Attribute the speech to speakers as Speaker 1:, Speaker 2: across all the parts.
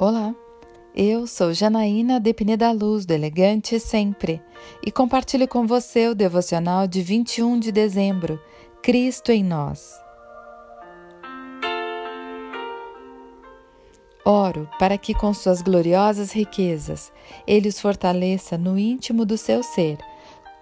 Speaker 1: Olá, eu sou Janaína Depine da Luz, do Elegante Sempre, e compartilho com você o devocional de 21 de dezembro, Cristo em Nós. Oro para que, com suas gloriosas riquezas, Ele os fortaleça no íntimo do seu ser,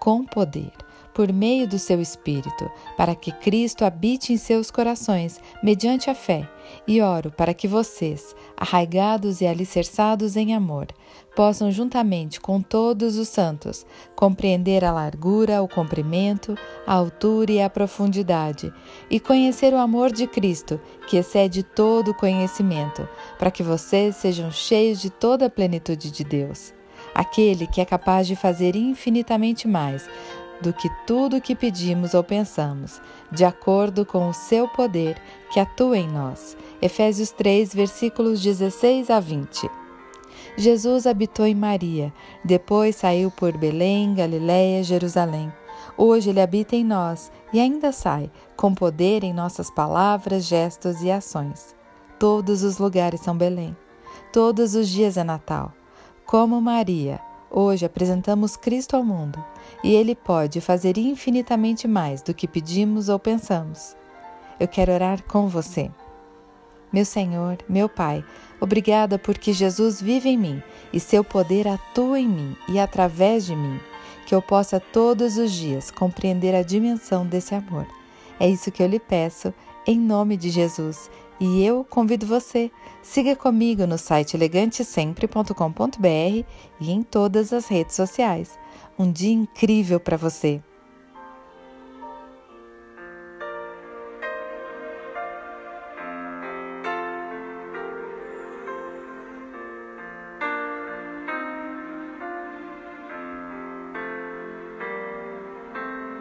Speaker 1: com poder por meio do seu Espírito, para que Cristo habite em seus corações, mediante a fé, e oro para que vocês, arraigados e alicerçados em amor, possam, juntamente com todos os santos, compreender a largura, o comprimento, a altura e a profundidade, e conhecer o amor de Cristo, que excede todo conhecimento, para que vocês sejam cheios de toda a plenitude de Deus. Aquele que é capaz de fazer infinitamente mais do que tudo o que pedimos ou pensamos, de acordo com o seu poder que atua em nós. Efésios 3, versículos 16 a 20. Jesus habitou em Maria, depois saiu por Belém, Galiléia, Jerusalém. Hoje ele habita em nós e ainda sai, com poder em nossas palavras, gestos e ações. Todos os lugares são Belém. Todos os dias é Natal. Como Maria, Hoje apresentamos Cristo ao mundo e Ele pode fazer infinitamente mais do que pedimos ou pensamos. Eu quero orar com você. Meu Senhor, meu Pai, obrigada porque Jesus vive em mim e seu poder atua em mim e através de mim, que eu possa todos os dias compreender a dimensão desse amor. É isso que eu lhe peço, em nome de Jesus e eu convido você, siga comigo no site elegantesempre.com.br e em todas as redes sociais. Um dia incrível para você!